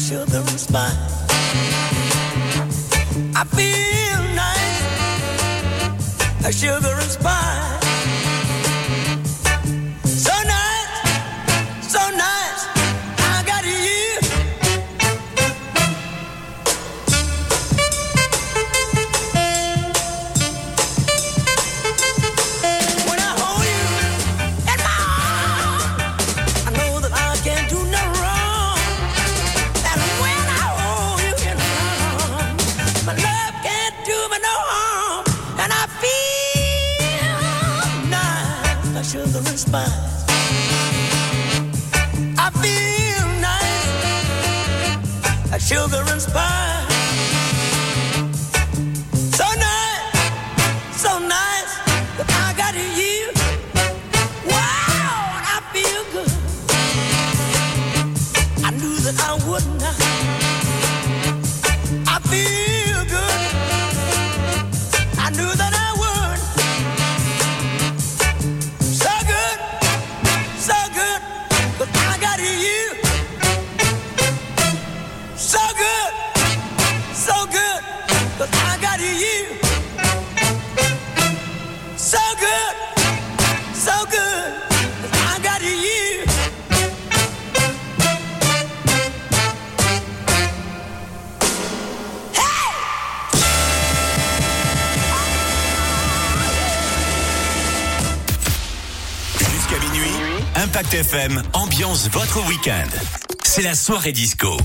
pressure and response. I feel nice, a sugar and spice. Ambiance votre week-end. C'est la soirée disco.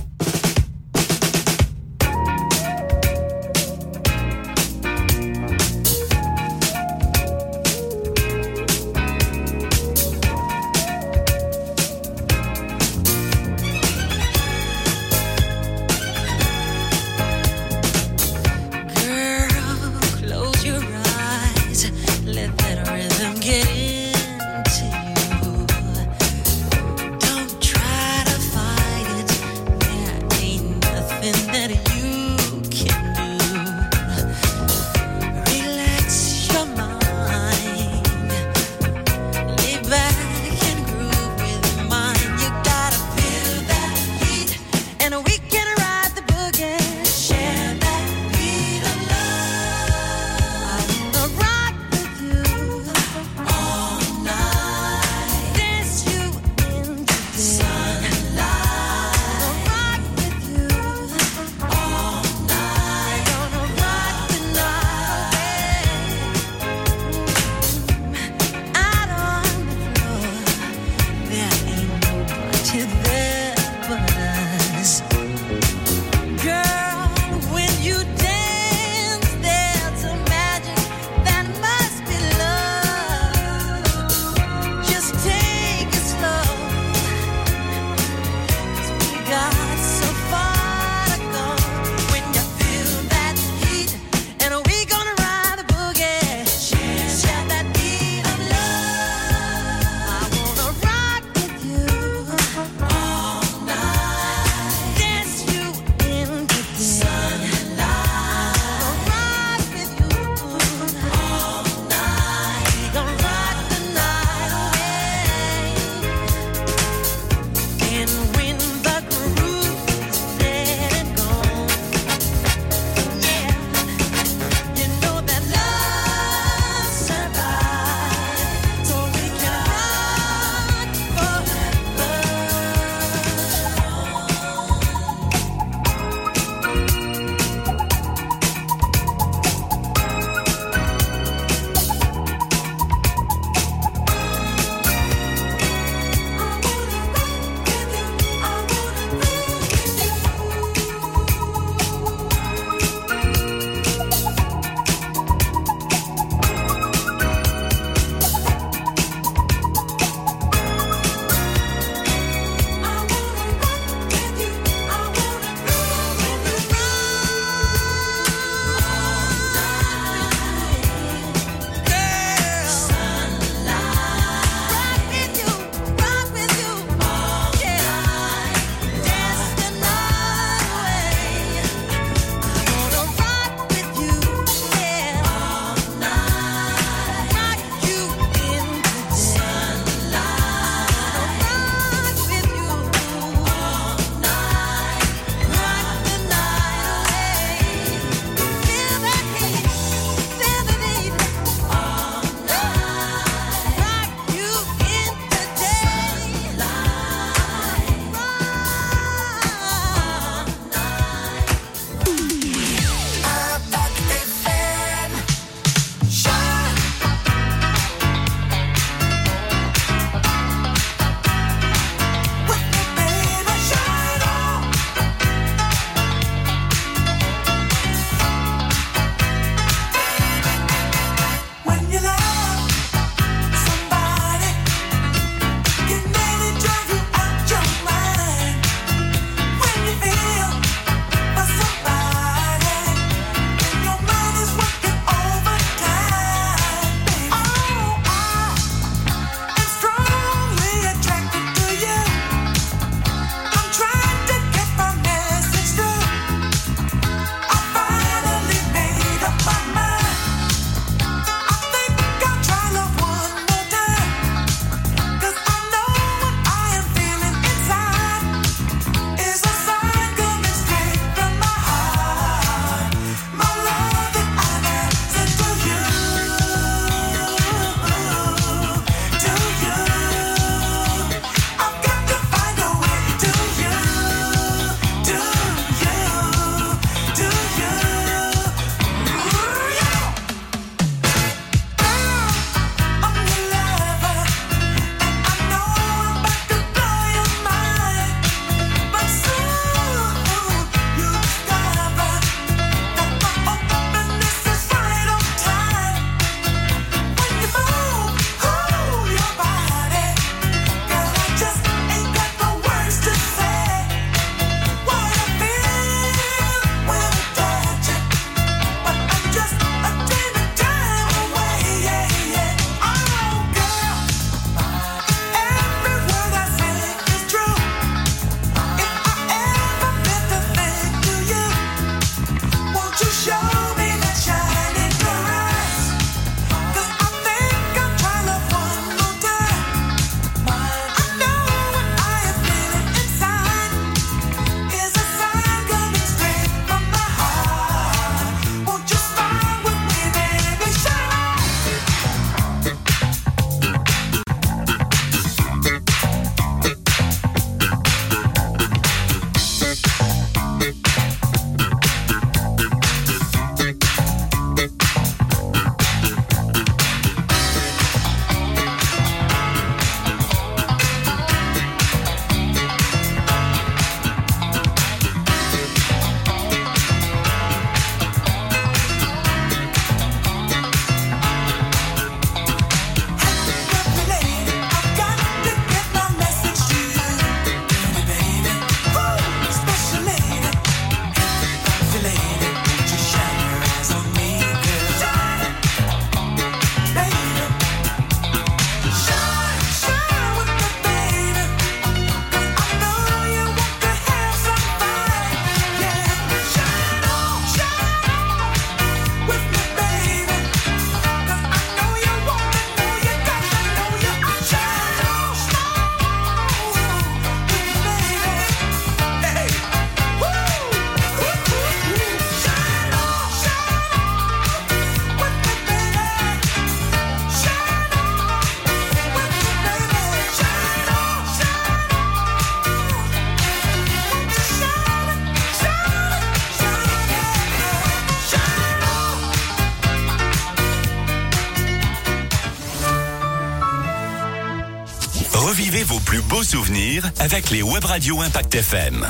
beaux souvenirs avec les web radios Impact FM.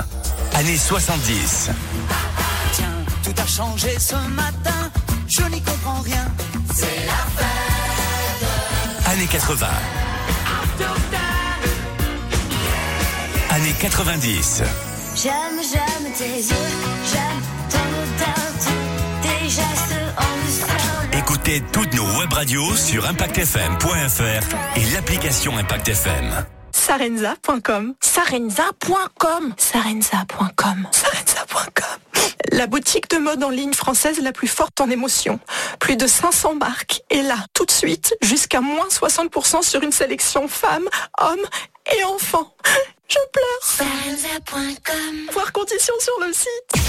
Année 70. Tiens, tout a changé ce matin, je n'y comprends rien. C'est la fête. Année 80. Année 90. J'aime, j'aime tes yeux, j'aime ton odeur, tes gestes en Écoutez toutes nos web radios sur impactfm.fr et l'application Impact FM sarenza.com. Sarenza.com. Sarenza.com. Sarenza.com. La boutique de mode en ligne française la plus forte en émotion. Plus de 500 marques. Et là, tout de suite, jusqu'à moins 60% sur une sélection femmes, hommes et enfants. Je pleure. Sarenza.com. Voir conditions sur le site.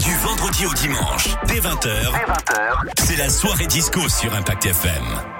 Du vendredi au dimanche, dès 20h, 20h. c'est la soirée disco sur Impact FM.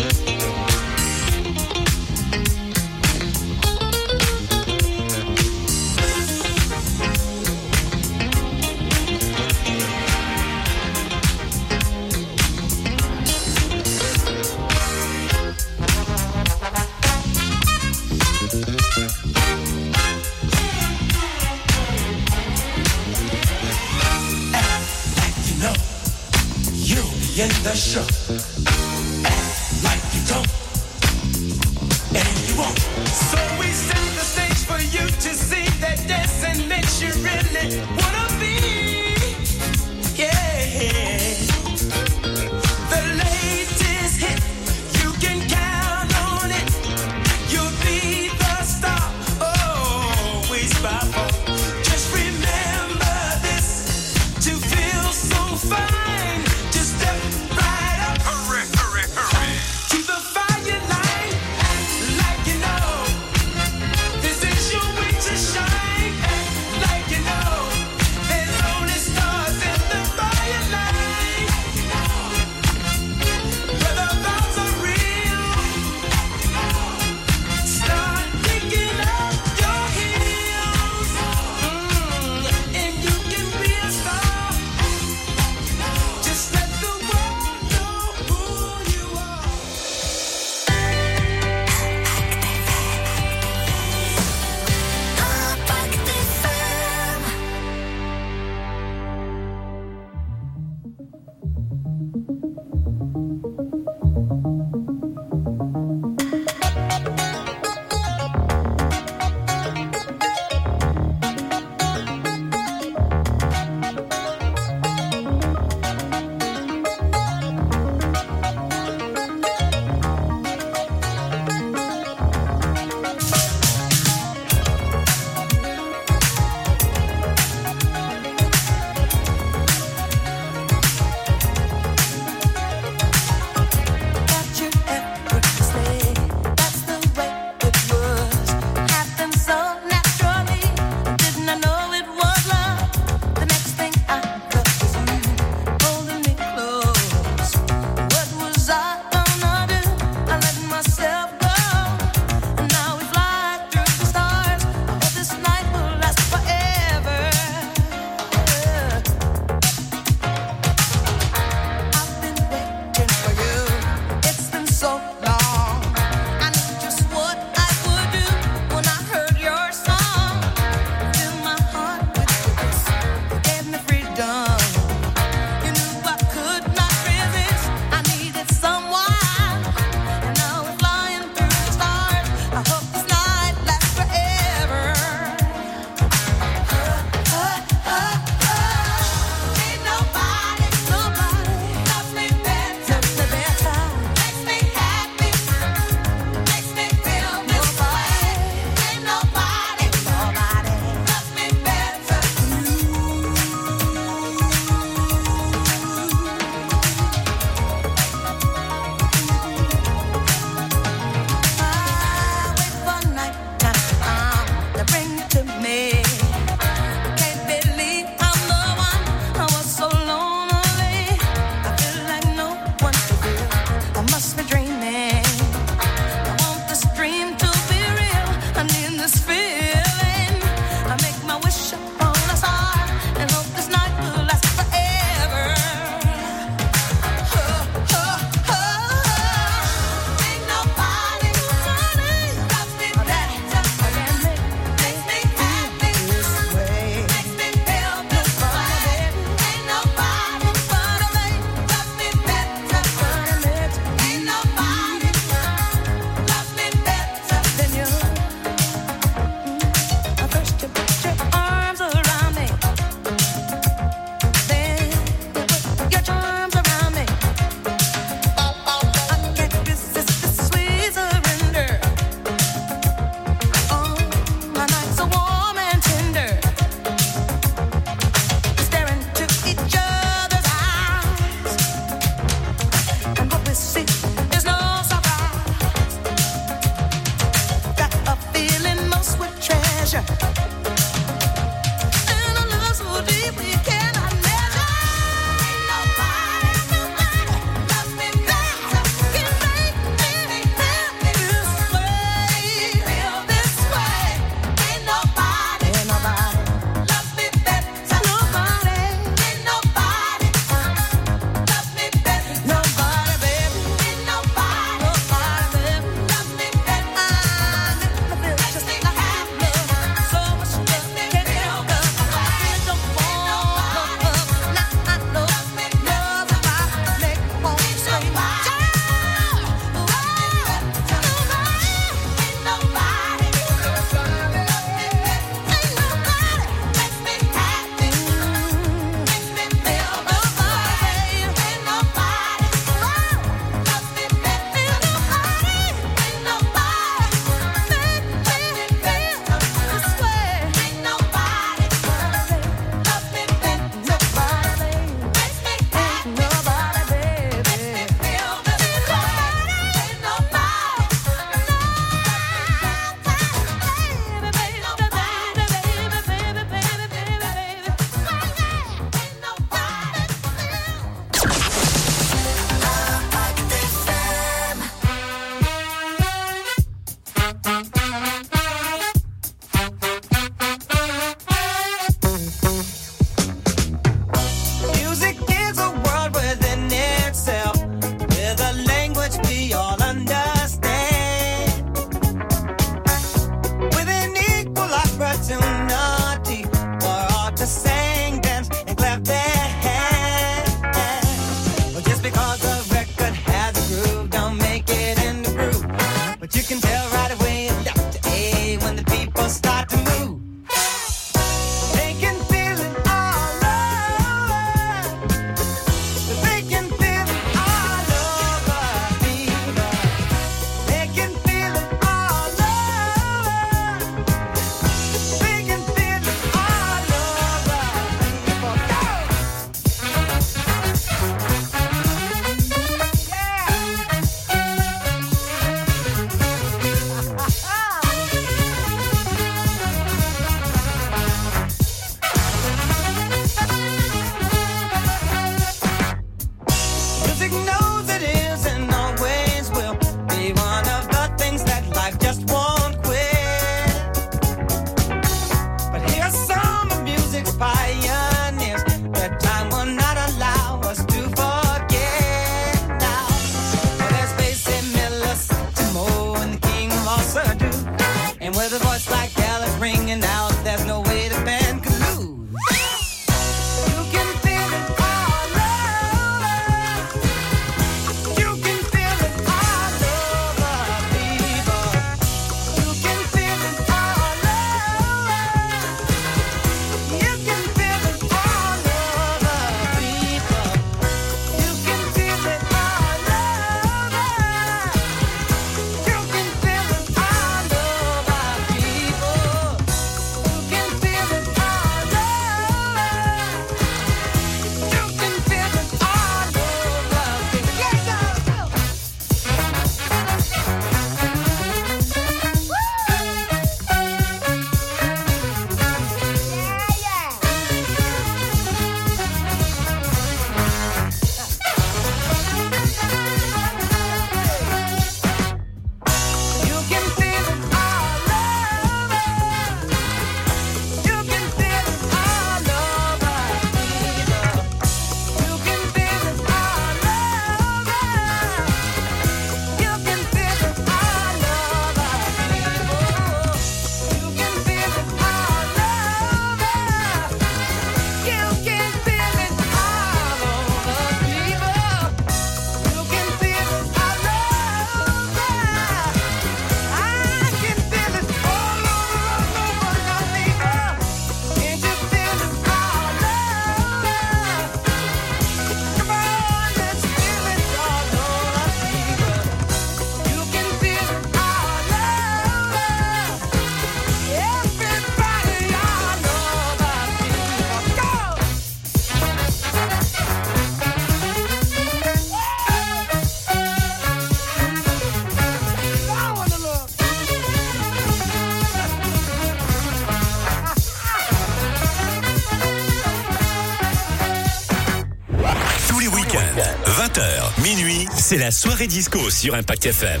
minuit, c'est la soirée disco sur Impact FM.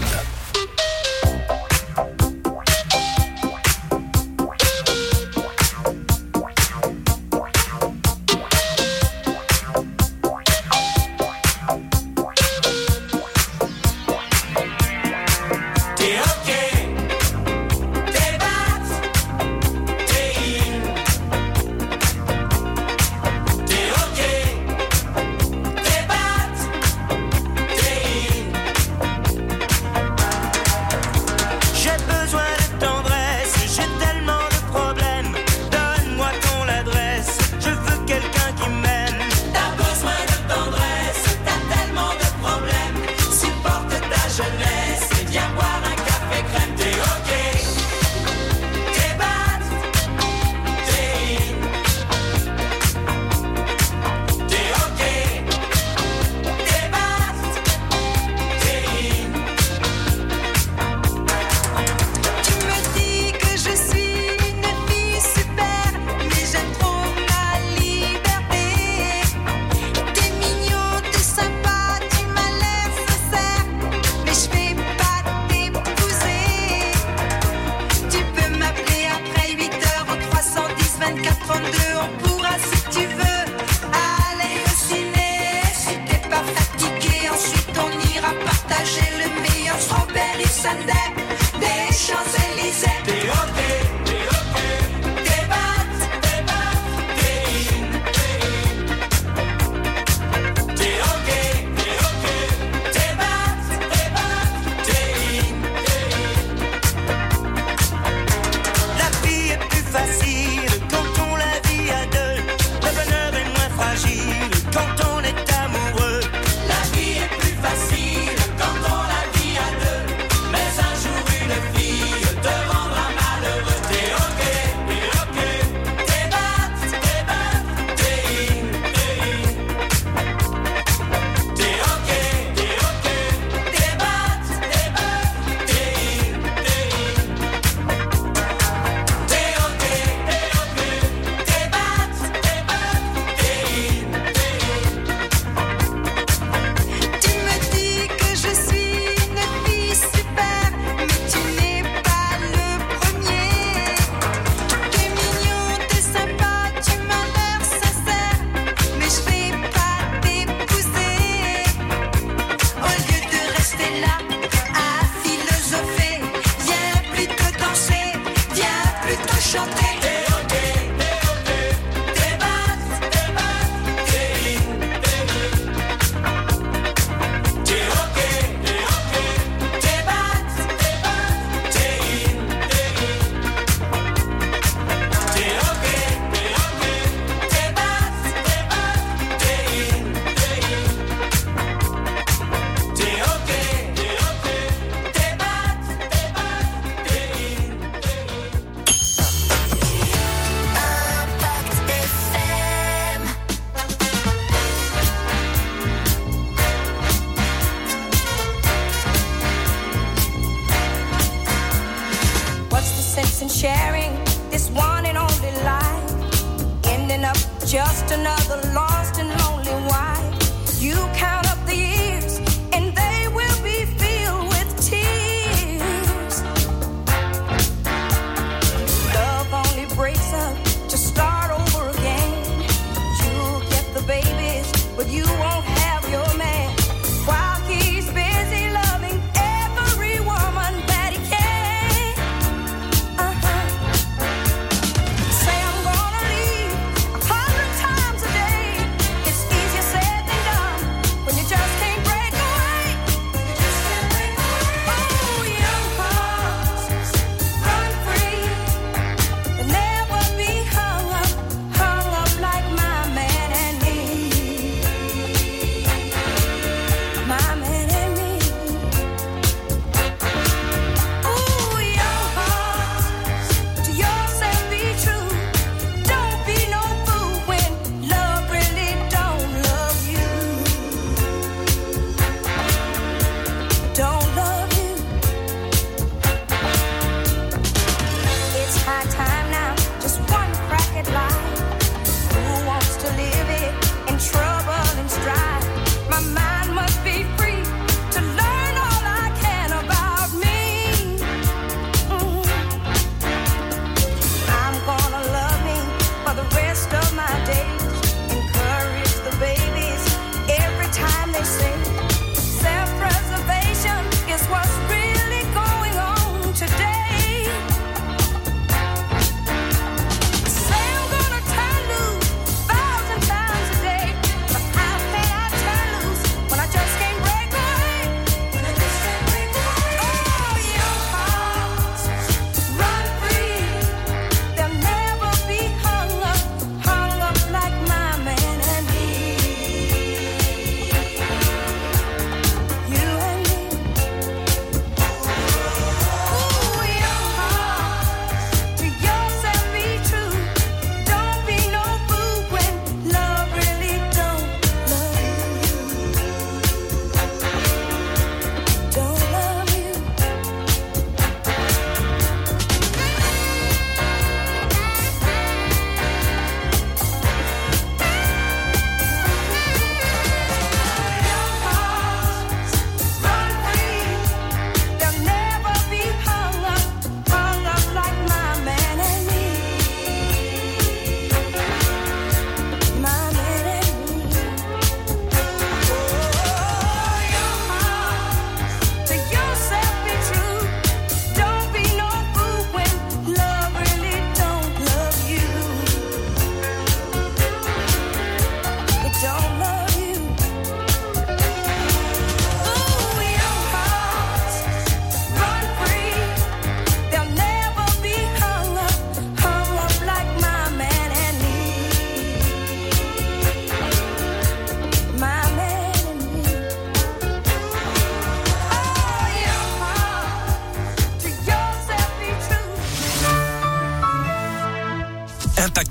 And sharing this one and only life. Ending up just another long.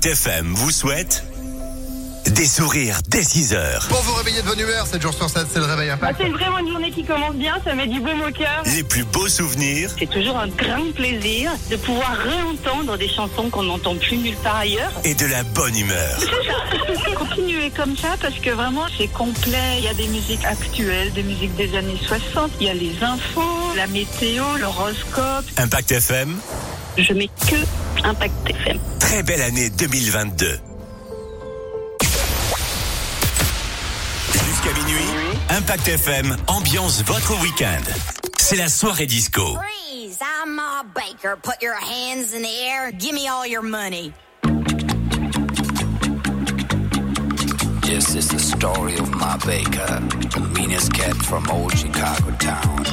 Impact FM vous souhaite des sourires dès 6 heures. Pour vous réveiller de bonne humeur, cette journée sur 7, c'est le réveil impact. Ah, c'est vraiment une journée qui commence bien, ça met du baume au cœur. Les plus beaux souvenirs. C'est toujours un grand plaisir de pouvoir réentendre des chansons qu'on n'entend plus nulle part ailleurs. Et de la bonne humeur. Continuez comme ça parce que vraiment c'est complet. Il y a des musiques actuelles, des musiques des années 60, il y a les infos, la météo, l'horoscope. Impact FM. Je mets que Impact FM. Très belle année 2022. Jusqu'à minuit, Impact FM ambiance votre week-end. C'est la soirée disco. Freeze, I'm a baker. Put your hands in the air. Give me all your money. This is the story of my baker, the meanest cat from old Chicago town.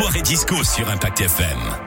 Soirée disco sur Impact FM.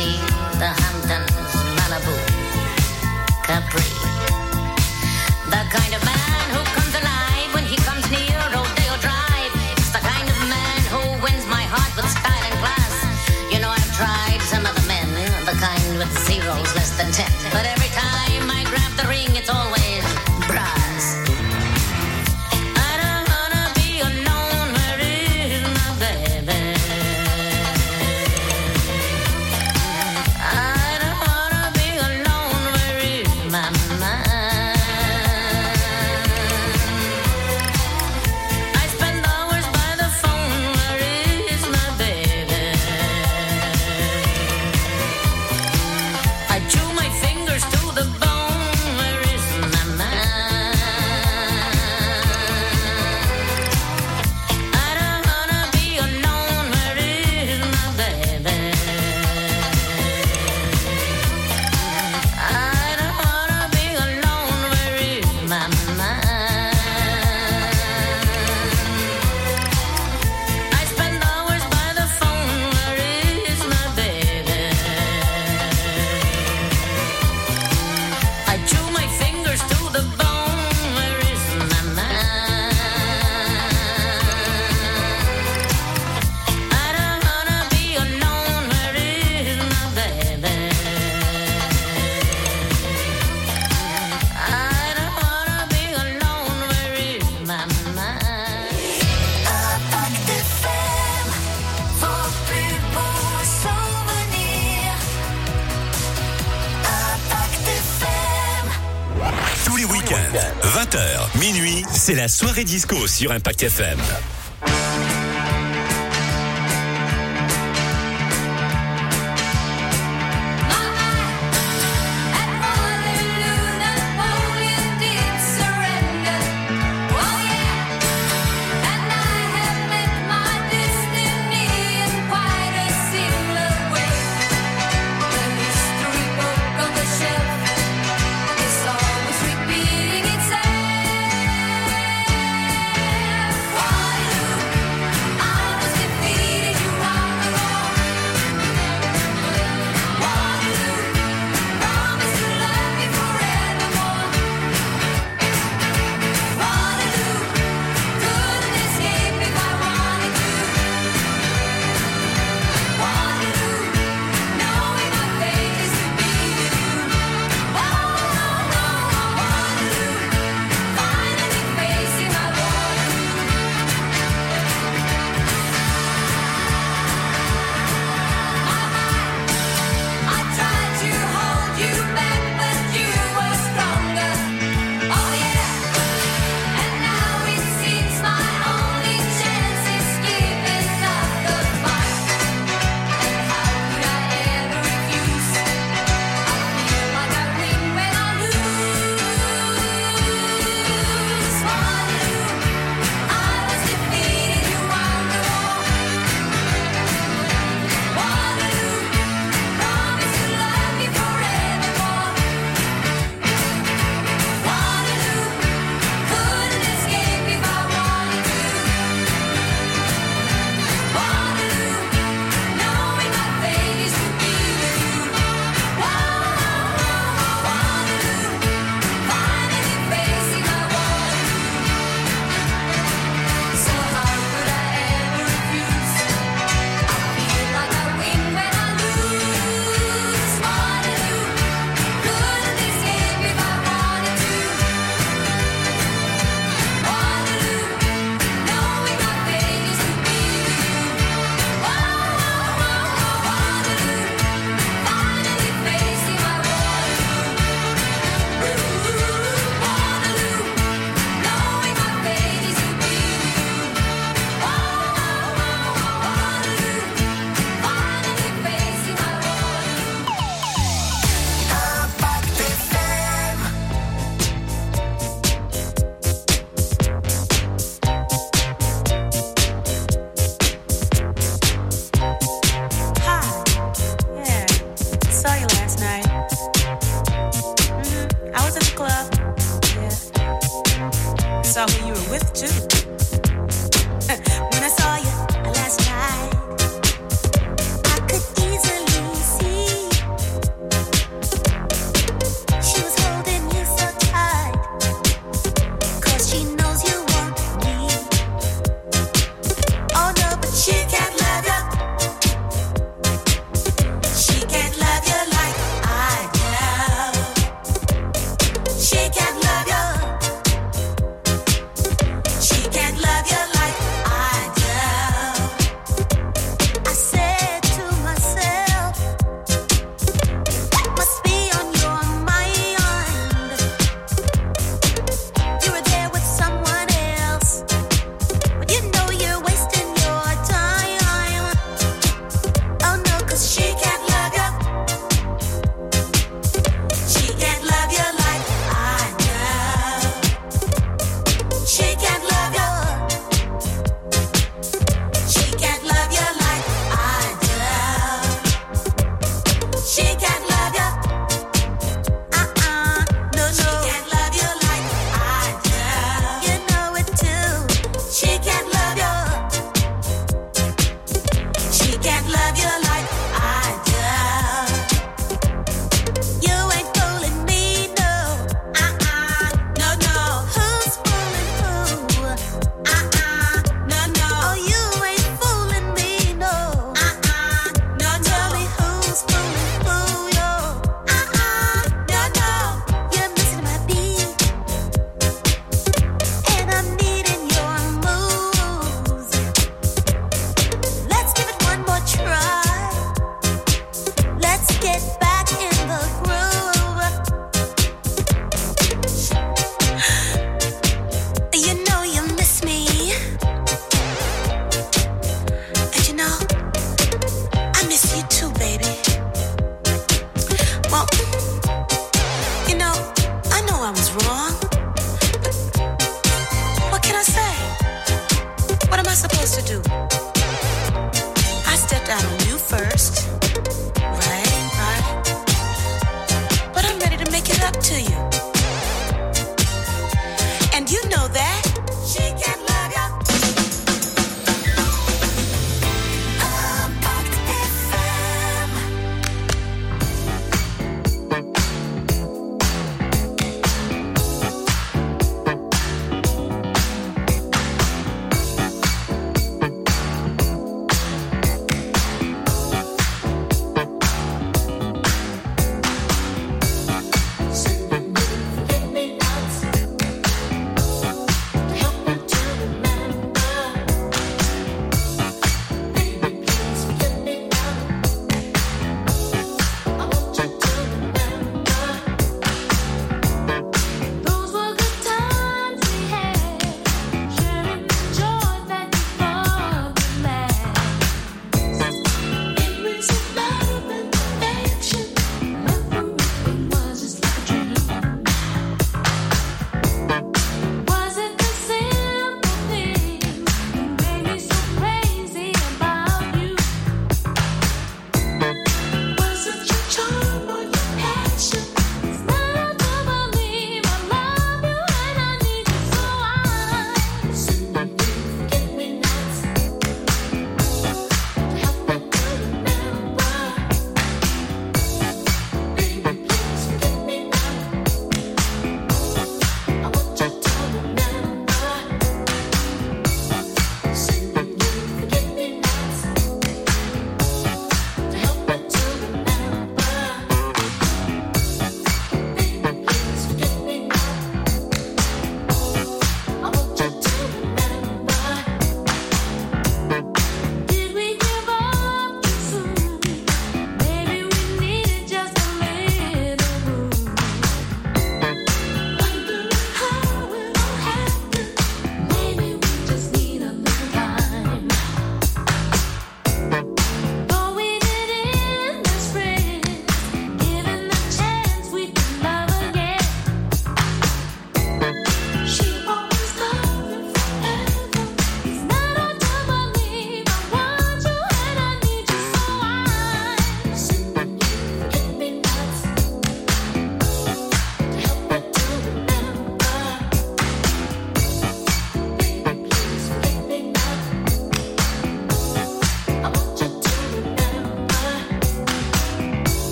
see. C'est la soirée disco sur Impact FM.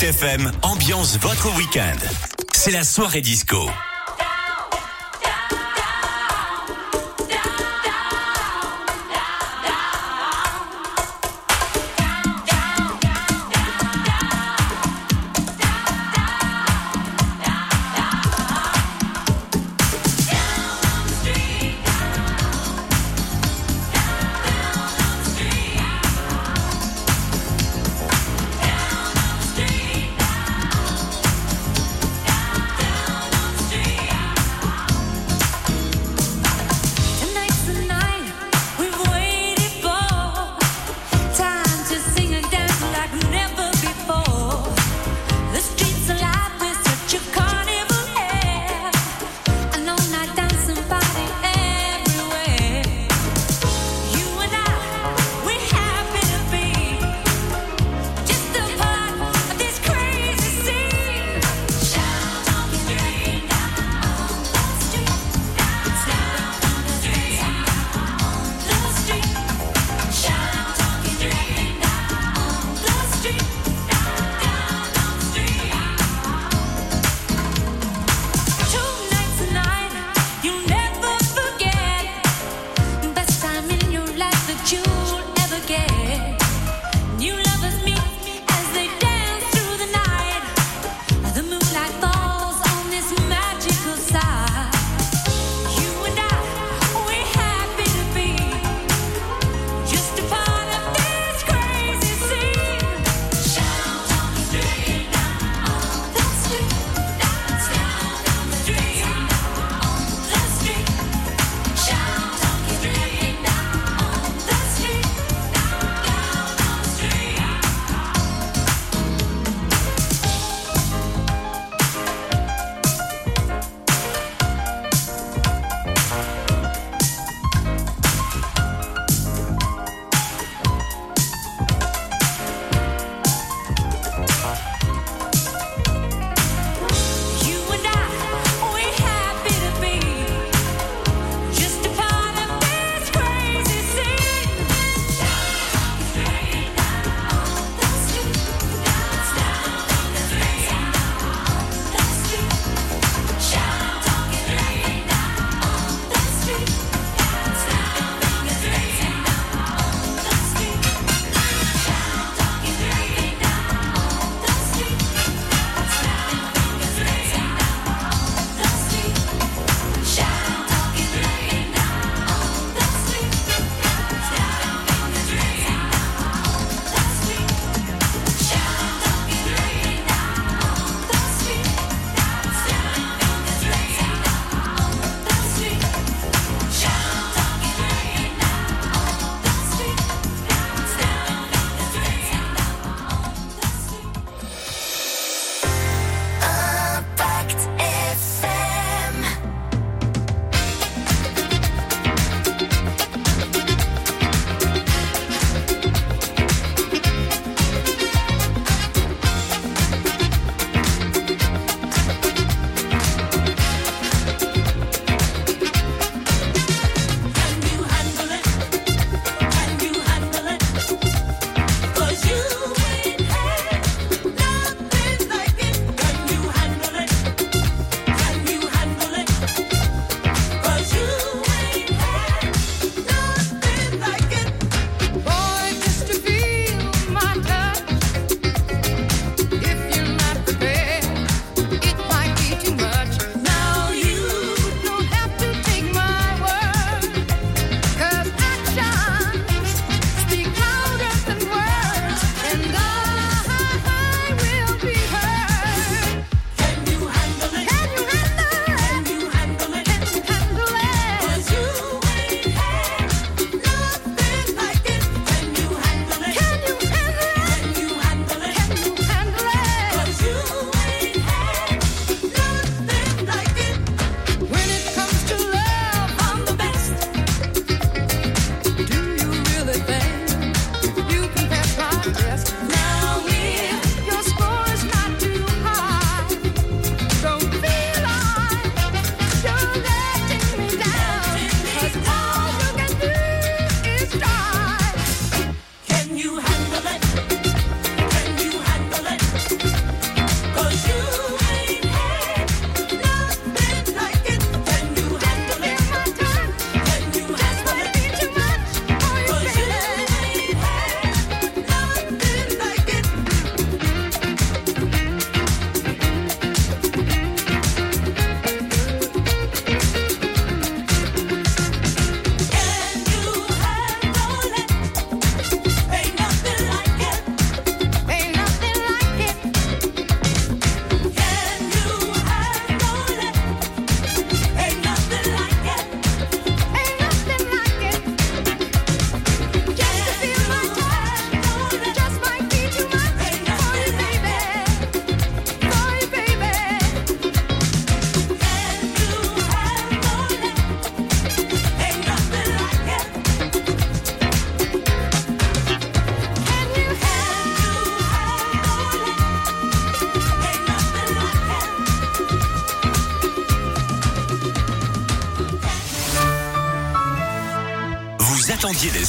FM ambiance votre week-end. C'est la soirée disco.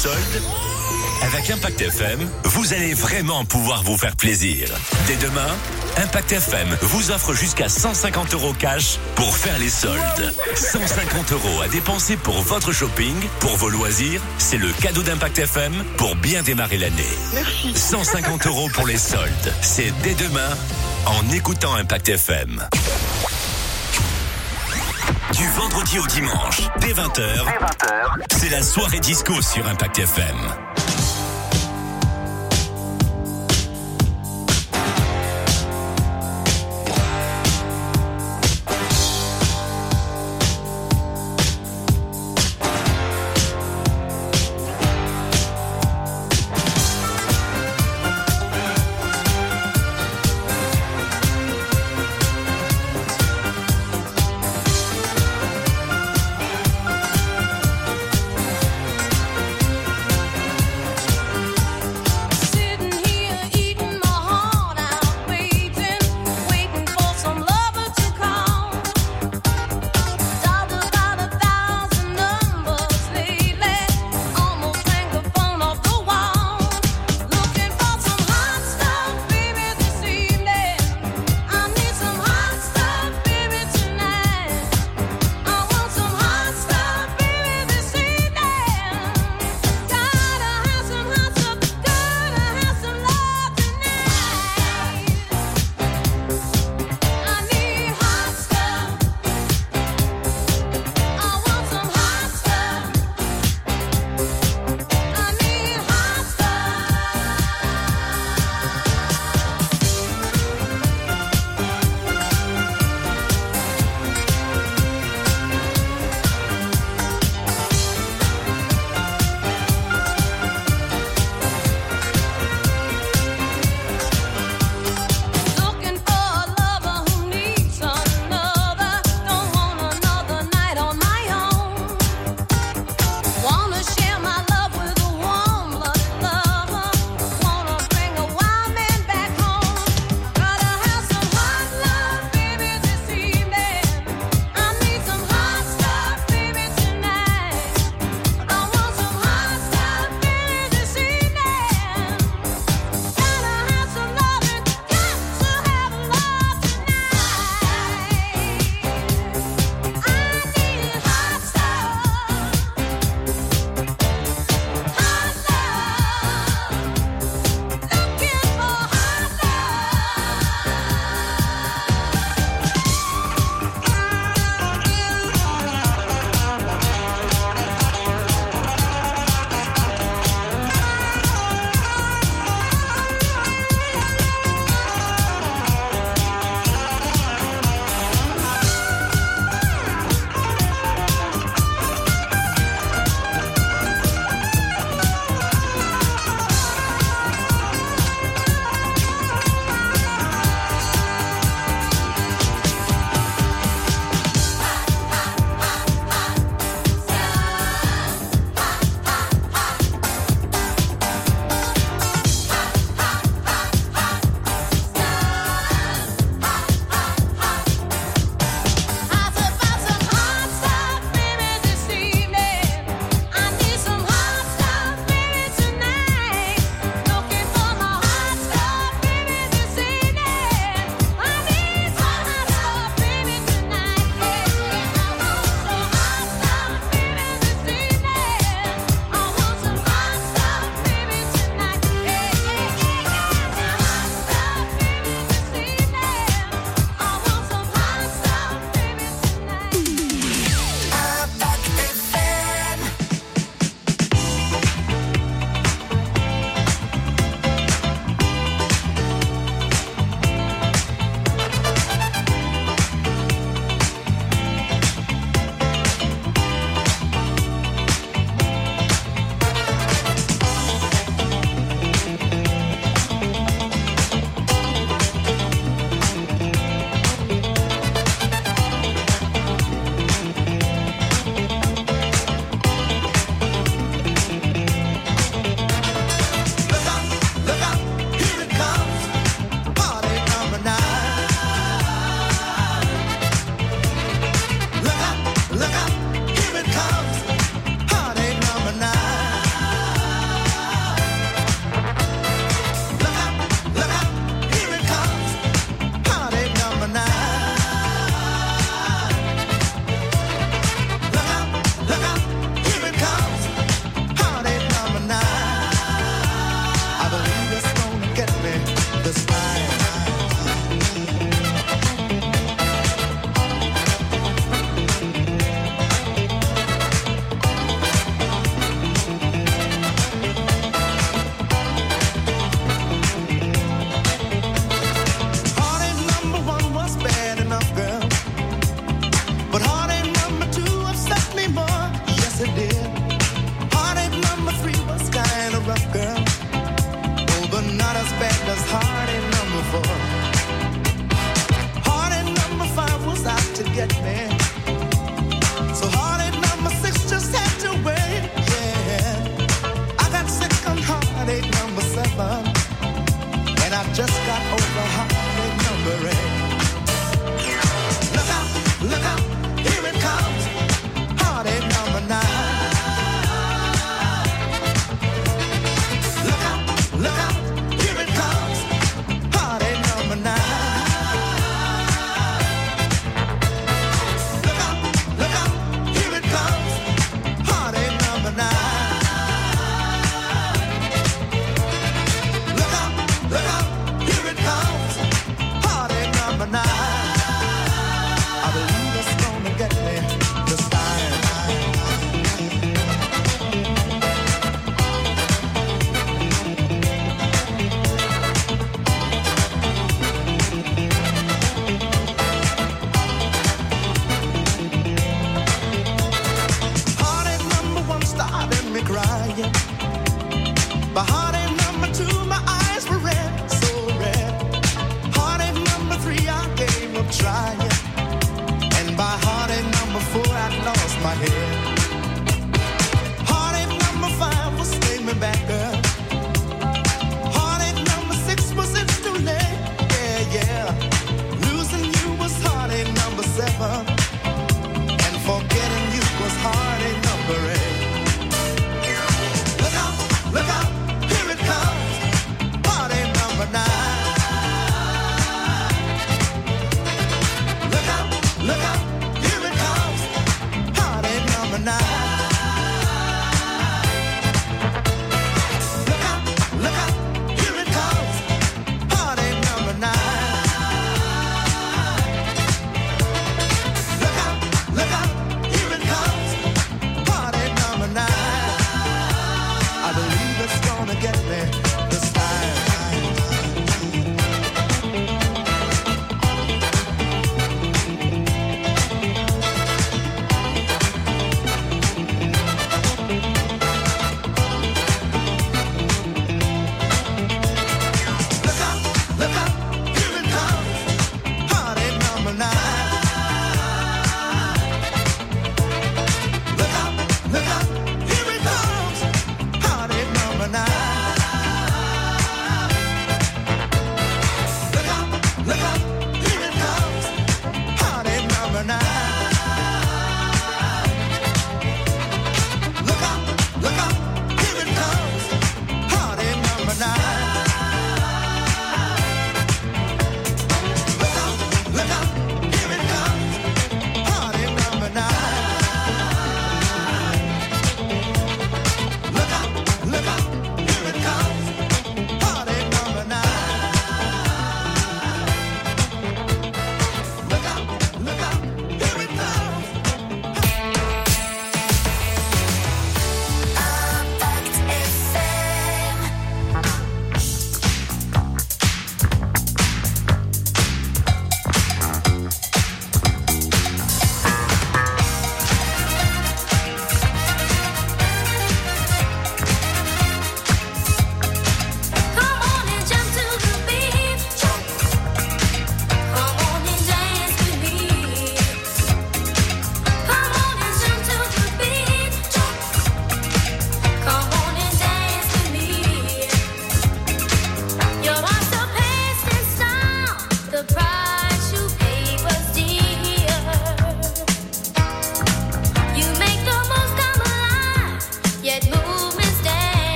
Soldes avec Impact FM, vous allez vraiment pouvoir vous faire plaisir. Dès demain, Impact FM vous offre jusqu'à 150 euros cash pour faire les soldes. 150 euros à dépenser pour votre shopping, pour vos loisirs. C'est le cadeau d'Impact FM pour bien démarrer l'année. 150 euros pour les soldes. C'est dès demain en écoutant Impact FM. Du vendredi au dimanche, dès 20h, c'est la soirée disco sur Impact FM.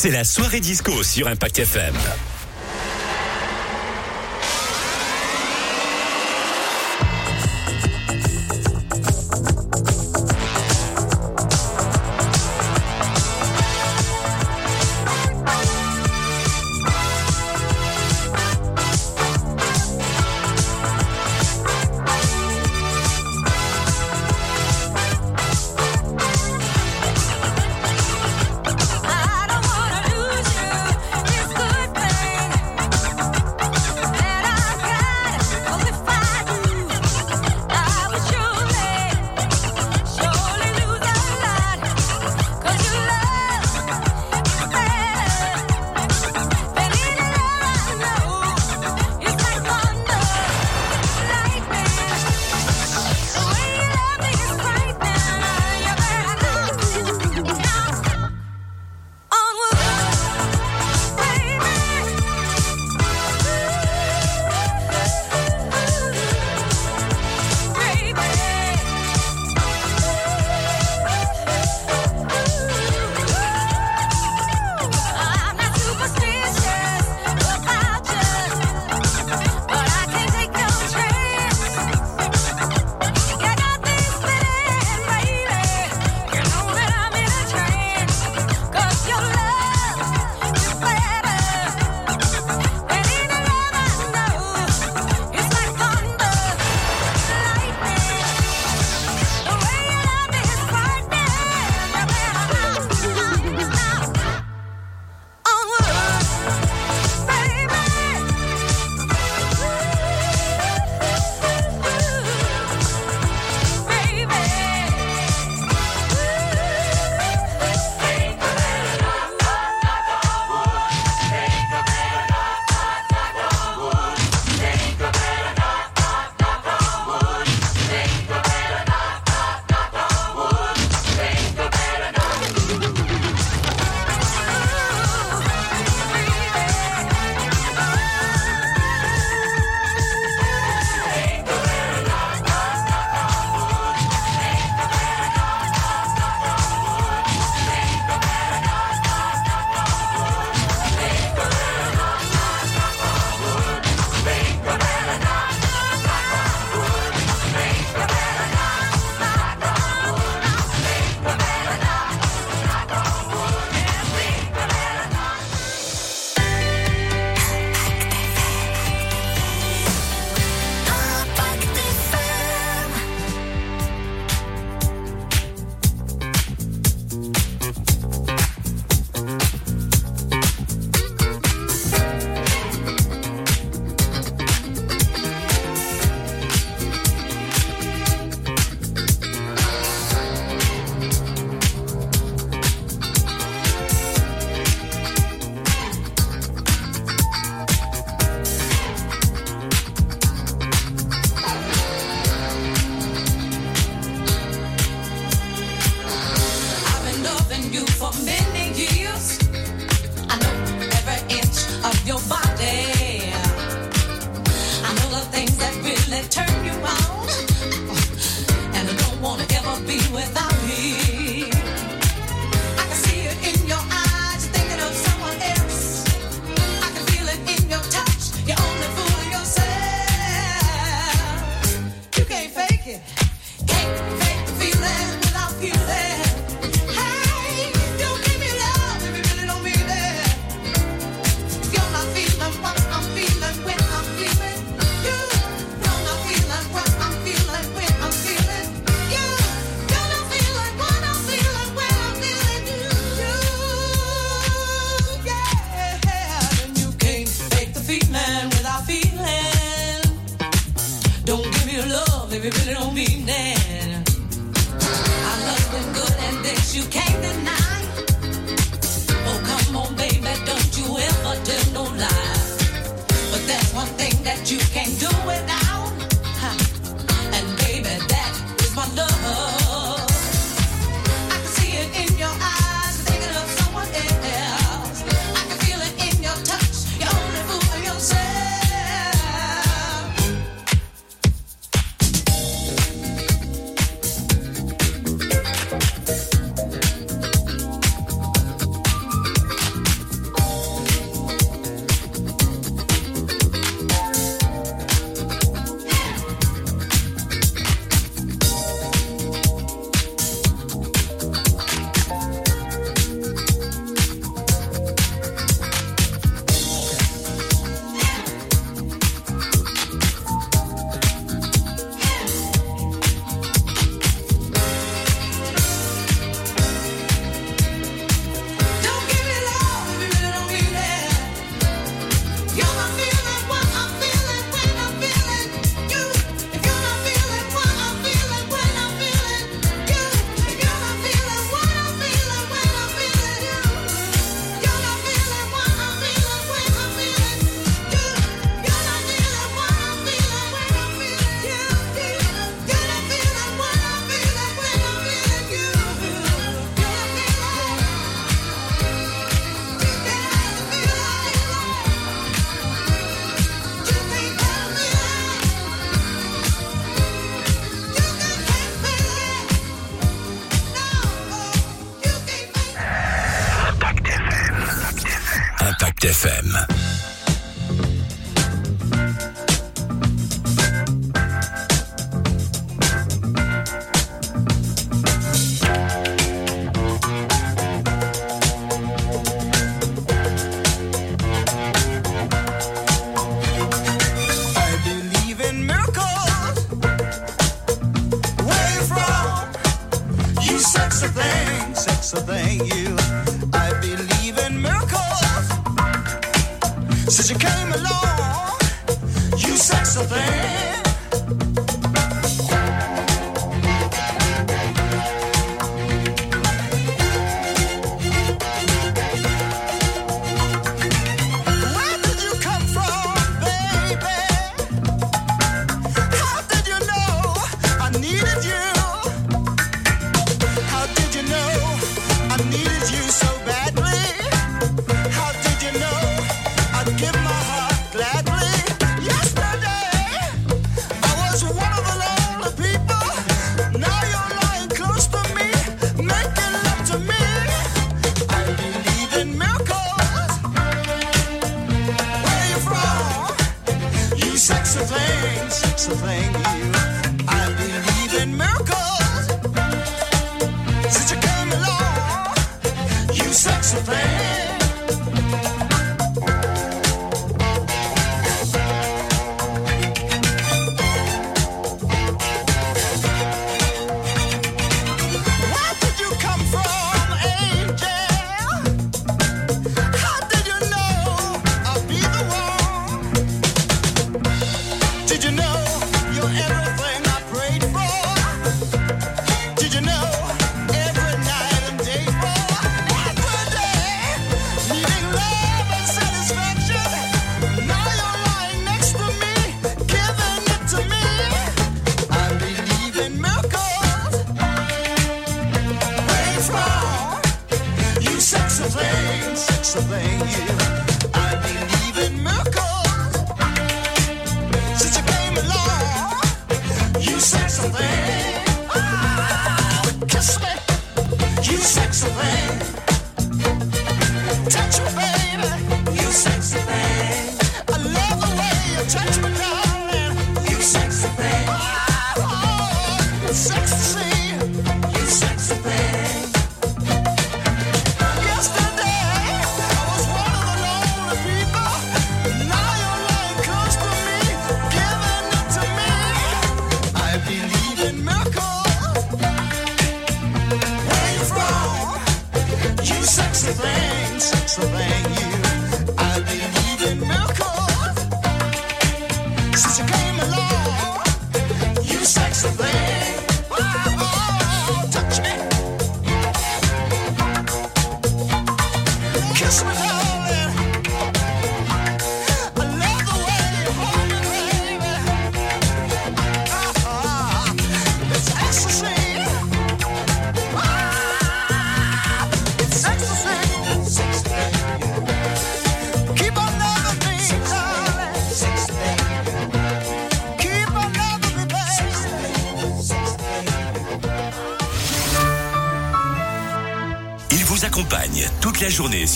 C'est la soirée disco sur Impact FM. turn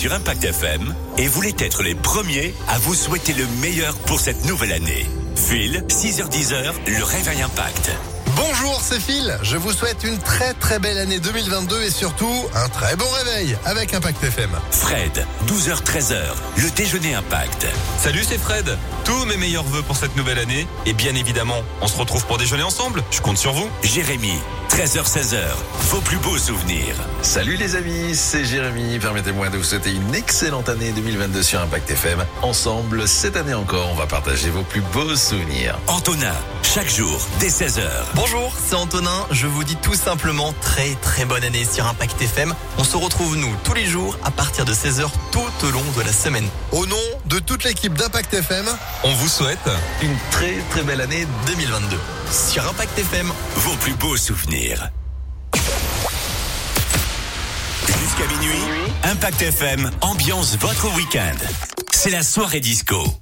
sur Impact FM et voulait être les premiers à vous souhaiter le meilleur pour cette nouvelle année. Phil, 6h10, le réveil Impact. Bonjour, c'est Phil. Je vous souhaite une très très belle année 2022 et surtout un très bon réveil avec Impact FM. Fred, 12h-13h, le déjeuner Impact. Salut, c'est Fred. Tous mes meilleurs voeux pour cette nouvelle année. Et bien évidemment, on se retrouve pour déjeuner ensemble. Je compte sur vous. Jérémy, 13h-16h, vos plus beaux souvenirs. Salut les amis, c'est Jérémy. Permettez-moi de vous souhaiter une excellente année 2022 sur Impact FM. Ensemble, cette année encore, on va partager vos plus beaux souvenirs. Antonin, chaque jour, dès 16h. Bonjour, c'est Antonin. Je vous dis tout simplement très très bonne année sur Impact FM. On se retrouve nous tous les jours à partir de 16h tout au long de la semaine. Au nom de toute l'équipe d'Impact FM, on vous souhaite une très très belle année 2022 sur Impact FM. Vos plus beaux souvenirs. Jusqu'à minuit, Impact FM ambiance votre week-end. C'est la soirée disco.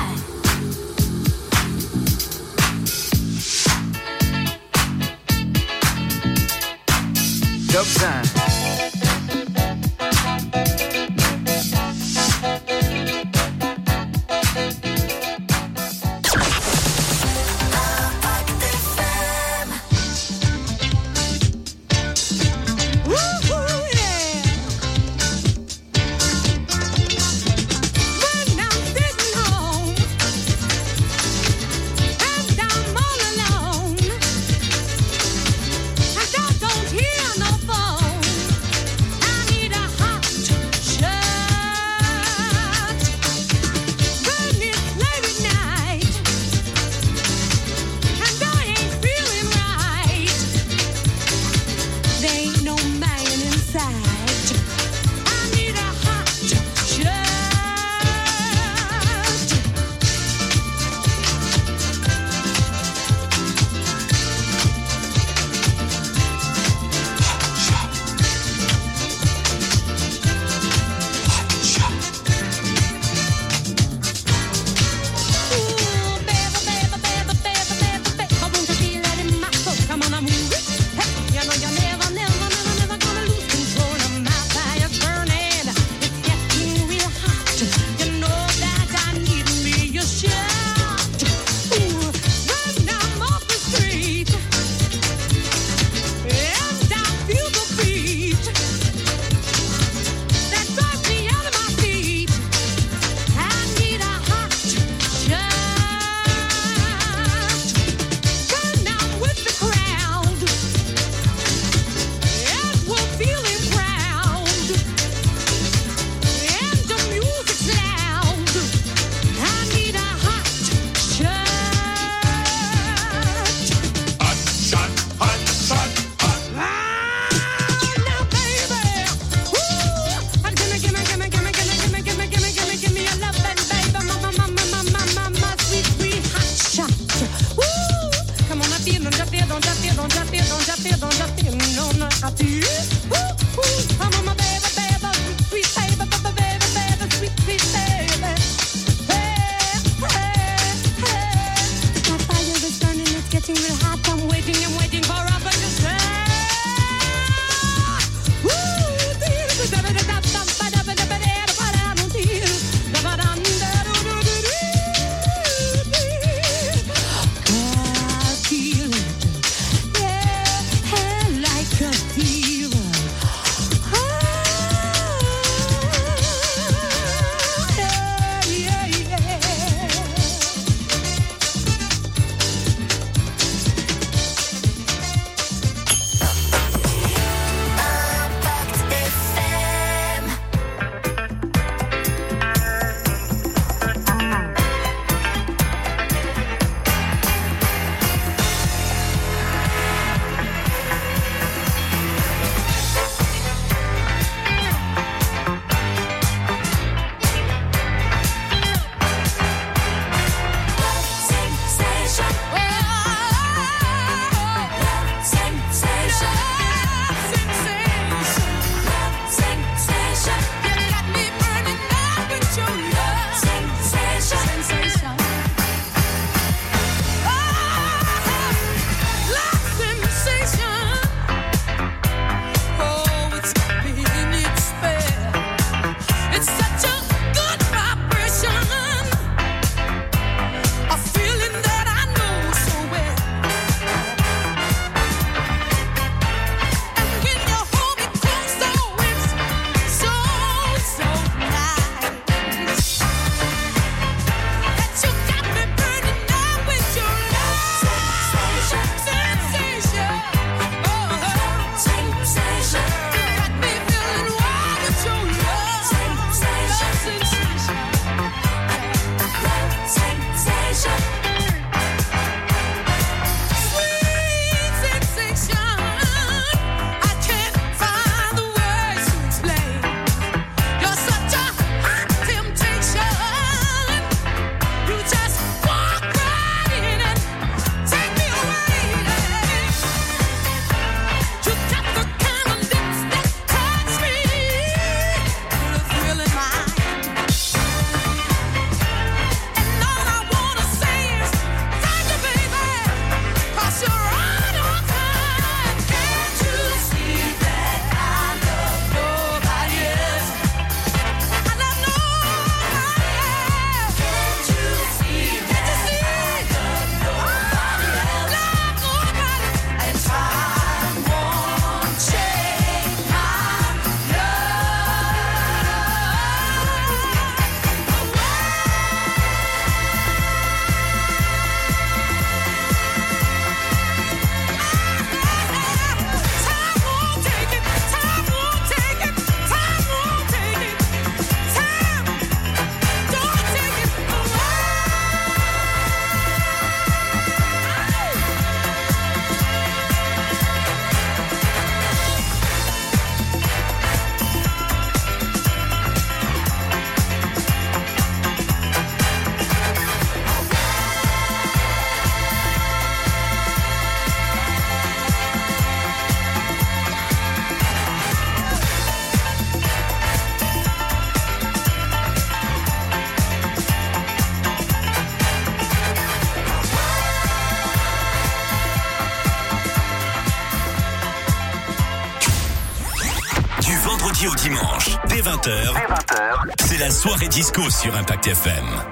La soirée disco sur Impact FM.